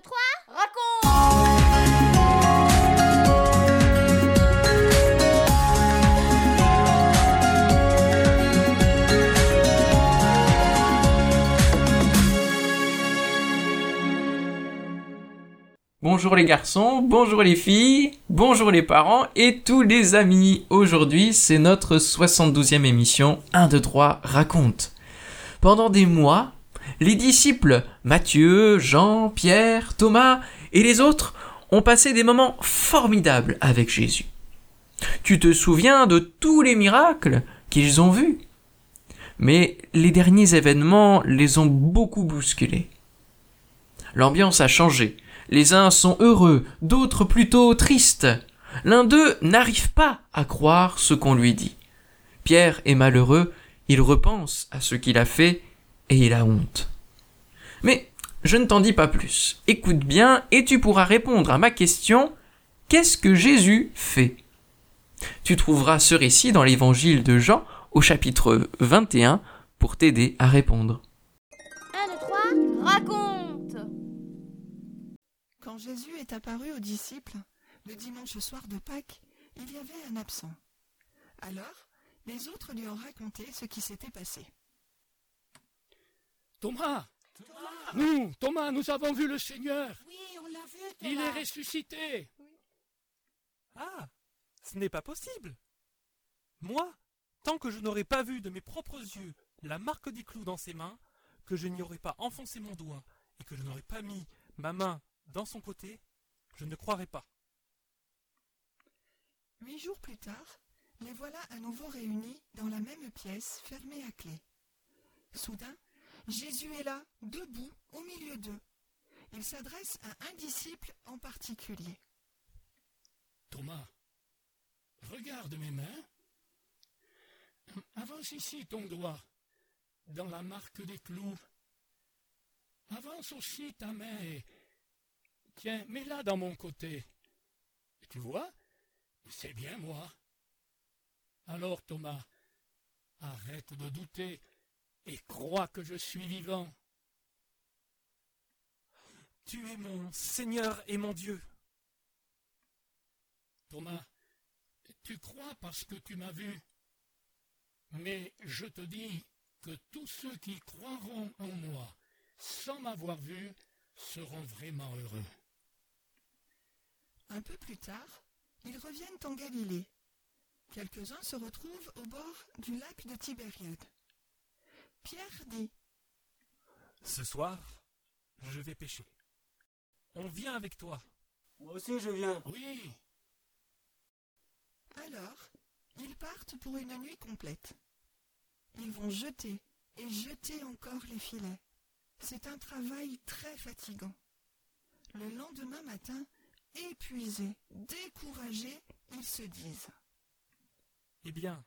2, 3, raconte Bonjour les garçons, bonjour les filles, bonjour les parents et tous les amis. Aujourd'hui, c'est notre 72e émission 1, 2, 3 raconte. Pendant des mois, les disciples Matthieu, Jean, Pierre, Thomas et les autres ont passé des moments formidables avec Jésus. Tu te souviens de tous les miracles qu'ils ont vus Mais les derniers événements les ont beaucoup bousculés. L'ambiance a changé. Les uns sont heureux, d'autres plutôt tristes. L'un d'eux n'arrive pas à croire ce qu'on lui dit. Pierre est malheureux, il repense à ce qu'il a fait et il a honte. Mais je ne t'en dis pas plus. Écoute bien et tu pourras répondre à ma question Qu'est-ce que Jésus fait? Tu trouveras ce récit dans l'évangile de Jean au chapitre 21 pour t'aider à répondre. 1, 2, 3, raconte Quand Jésus est apparu aux disciples, le dimanche soir de Pâques, il y avait un absent. Alors, les autres lui ont raconté ce qui s'était passé. Thomas Nous, Thomas, nous avons vu le Seigneur. Oui, on l'a vu, Il est ressuscité. Ah Ce n'est pas possible. Moi, tant que je n'aurai pas vu de mes propres yeux la marque des clous dans ses mains, que je n'y aurai pas enfoncé mon doigt et que je n'aurai pas mis ma main dans son côté, je ne croirai pas. Huit jours plus tard, les voilà à nouveau réunis dans la même pièce, fermée à clé. Soudain, Jésus est là, debout, au milieu d'eux. Il s'adresse à un disciple en particulier. Thomas, regarde mes mains. Avance ici ton doigt, dans la marque des clous. Avance aussi ta main et... Tiens, mets-la dans mon côté. Tu vois C'est bien moi. Alors Thomas, arrête de douter et crois que je suis vivant. Tu es mon Seigneur et mon Dieu. Thomas, tu crois parce que tu m'as vu. Mais je te dis que tous ceux qui croiront en moi sans m'avoir vu seront vraiment heureux. Un peu plus tard, ils reviennent en Galilée. Quelques-uns se retrouvent au bord du lac de Tibériade. Pierre dit Ce soir, je vais pêcher. On vient avec toi. Moi aussi je viens. Oui, Alors, ils partent pour une nuit complète. Ils vont jeter et jeter encore les filets. C'est un travail très fatigant. Le lendemain matin, épuisés, découragés, ils se disent Eh bien,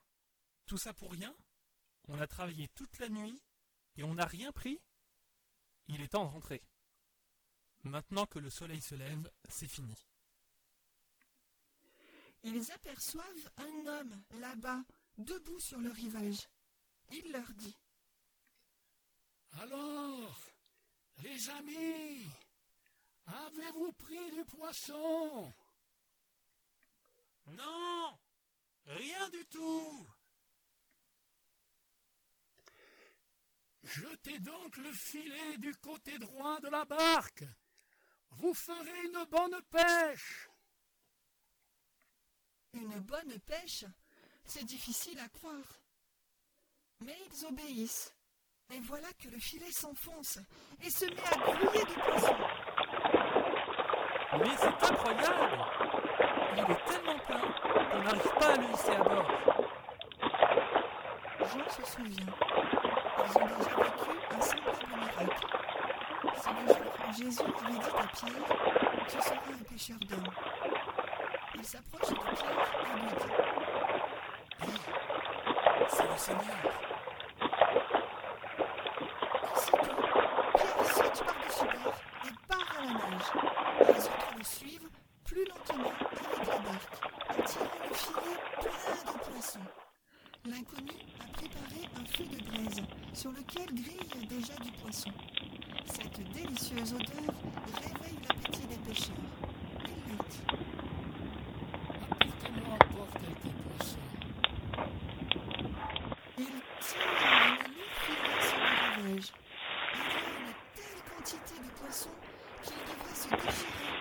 tout ça pour rien? On a travaillé toute la nuit et on n'a rien pris Il est temps de rentrer. Maintenant que le soleil se lève, c'est fini. Ils aperçoivent un homme là-bas, debout sur le rivage. Il leur dit alors, les amis, avez-vous pris du poisson? Non Rien du tout Jetez donc le filet du côté droit de la barque. Vous ferez une bonne pêche. Une bonne pêche? C'est difficile à croire. Mais ils obéissent. Et voilà que le filet s'enfonce et se met à grouiller de poissons. Mais c'est incroyable Il est tellement plein qu'on n'arrive pas à le hisser à bord. Jean se souvient. Jésus avait dit à Pierre Tu seras un pêcheur d'hommes. Il s'approche de Pierre et lui dit C'est le Seigneur. lequel grille déjà du poisson. Cette délicieuse odeur réveille l'appétit des pêcheurs. Il leur dit Apportez-moi encore quelques poissons. Il tire une lourde filet sur le rivage. Il y a une telle quantité de poissons qu'il devrait se déchirer.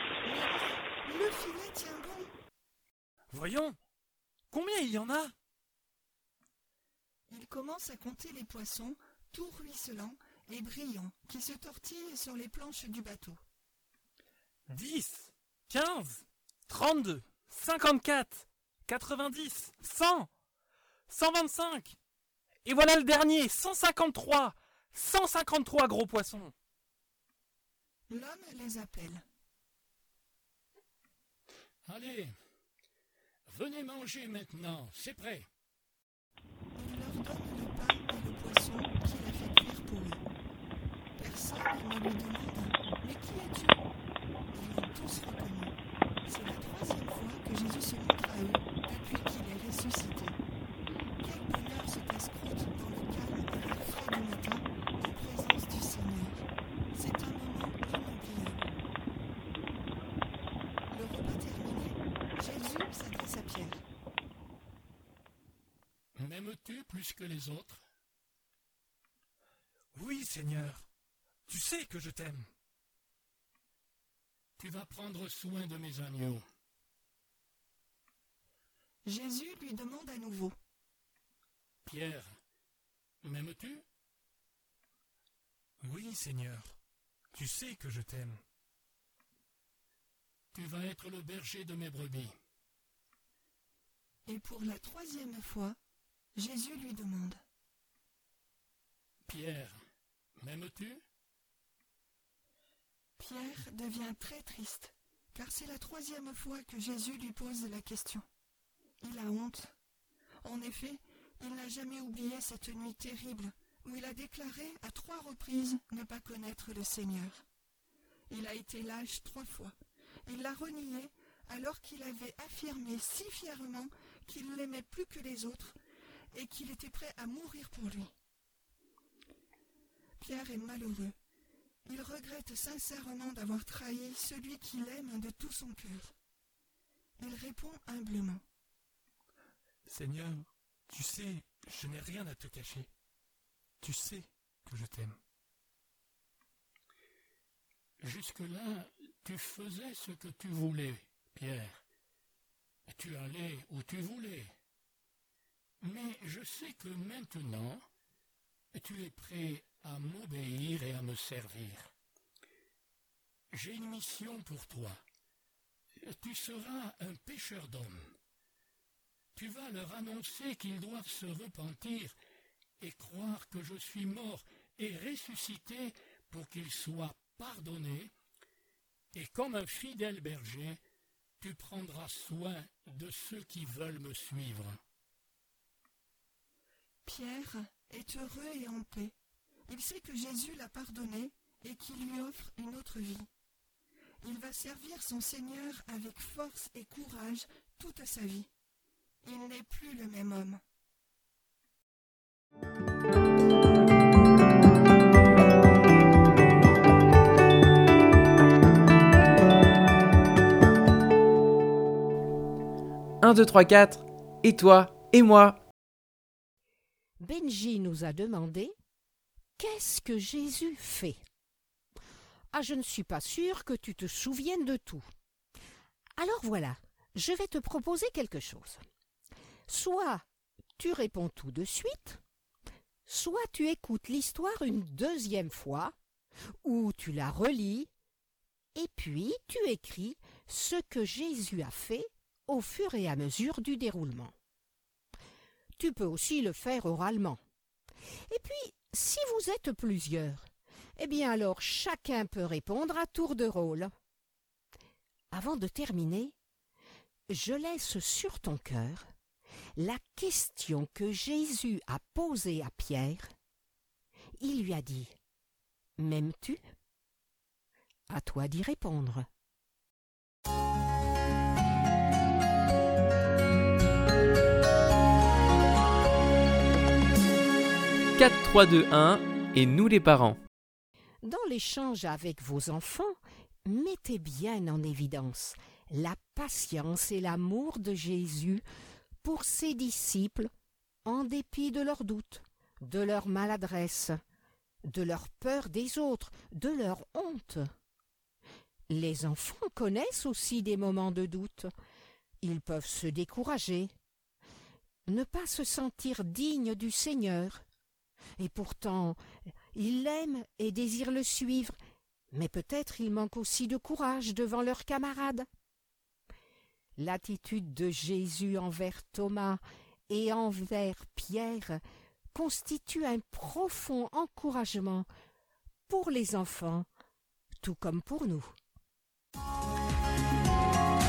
Mais le filet tient bon. Voyons Combien il y en a? Il commence à compter les poissons tout ruisselants et brillants, qui se tortillent sur les planches du bateau. 10, 15, 32, 54, 90, 100, 125. Et voilà le dernier, 153. 153 gros poissons. L'homme les appelle. Allez, venez manger maintenant, c'est prêt. Mais qui es-tu Ils l'ont tous reconnu. C'est la troisième fois que Jésus se montre à eux depuis qu'il est ressuscité. Quel bonheur se casse-croûte dans le calme et l'air frais du matin en présence du Seigneur. C'est un moment inoubliable. Le repas terminé, Jésus s'adresse à Pierre. M'aimes-tu plus que les autres? Oui, Seigneur. Tu sais que je t'aime. Tu vas prendre soin de mes agneaux. Jésus lui demande à nouveau. Pierre, m'aimes-tu? Oui, Seigneur. Tu sais que je t'aime. Tu vas être le berger de mes brebis. Et pour la troisième fois, Jésus lui demande. Pierre, m'aimes-tu? Pierre devient très triste, car c'est la troisième fois que Jésus lui pose la question. Il a honte. En effet, il n'a jamais oublié cette nuit terrible où il a déclaré à trois reprises ne pas connaître le Seigneur. Il a été lâche trois fois. Il l'a renié alors qu'il avait affirmé si fièrement qu'il l'aimait plus que les autres et qu'il était prêt à mourir pour lui. Pierre est malheureux. Il regrette sincèrement d'avoir trahi celui qu'il aime de tout son cœur. Il répond humblement. Seigneur, tu sais, je n'ai rien à te cacher. Tu sais que je t'aime. Jusque-là, tu faisais ce que tu voulais, Pierre. Tu allais où tu voulais. Mais je sais que maintenant, tu es prêt à m'obéir et à me servir. J'ai une mission pour toi. Tu seras un pêcheur d'hommes. Tu vas leur annoncer qu'ils doivent se repentir et croire que je suis mort et ressuscité pour qu'ils soient pardonnés. Et comme un fidèle berger, tu prendras soin de ceux qui veulent me suivre. Pierre est heureux et en paix. Il sait que Jésus l'a pardonné et qu'il lui offre une autre vie. Il va servir son Seigneur avec force et courage toute sa vie. Il n'est plus le même homme. Un, deux, trois, quatre. Et toi Et moi? Benji nous a demandé Qu'est-ce que Jésus fait? Ah, je ne suis pas sûre que tu te souviennes de tout. Alors voilà, je vais te proposer quelque chose. Soit tu réponds tout de suite, soit tu écoutes l'histoire une deuxième fois, ou tu la relis, et puis tu écris ce que Jésus a fait au fur et à mesure du déroulement. Tu peux aussi le faire oralement. Et puis, si vous êtes plusieurs, eh bien alors chacun peut répondre à tour de rôle. Avant de terminer, je laisse sur ton cœur la question que Jésus a posée à Pierre. Il lui a dit M'aimes-tu? À toi d'y répondre. 4, 3, 2, 1 et nous les parents. Dans l'échange avec vos enfants, mettez bien en évidence la patience et l'amour de Jésus pour ses disciples, en dépit de leurs doutes, de leur maladresse, de leur peur des autres, de leur honte. Les enfants connaissent aussi des moments de doute. Ils peuvent se décourager, ne pas se sentir dignes du Seigneur. Et pourtant, ils l'aiment et désirent le suivre, mais peut-être il manque aussi de courage devant leurs camarades. L'attitude de Jésus envers Thomas et envers Pierre constitue un profond encouragement pour les enfants, tout comme pour nous.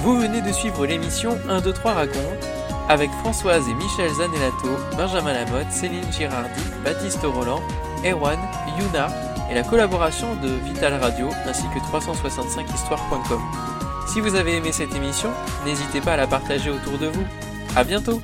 Vous venez de suivre l'émission 1, 2, 3 raconte avec Françoise et Michel Zanellato, Benjamin Lamotte, Céline Girardi, Baptiste Roland, Erwan, Yuna et la collaboration de Vital Radio ainsi que 365histoire.com. Si vous avez aimé cette émission, n'hésitez pas à la partager autour de vous. À bientôt!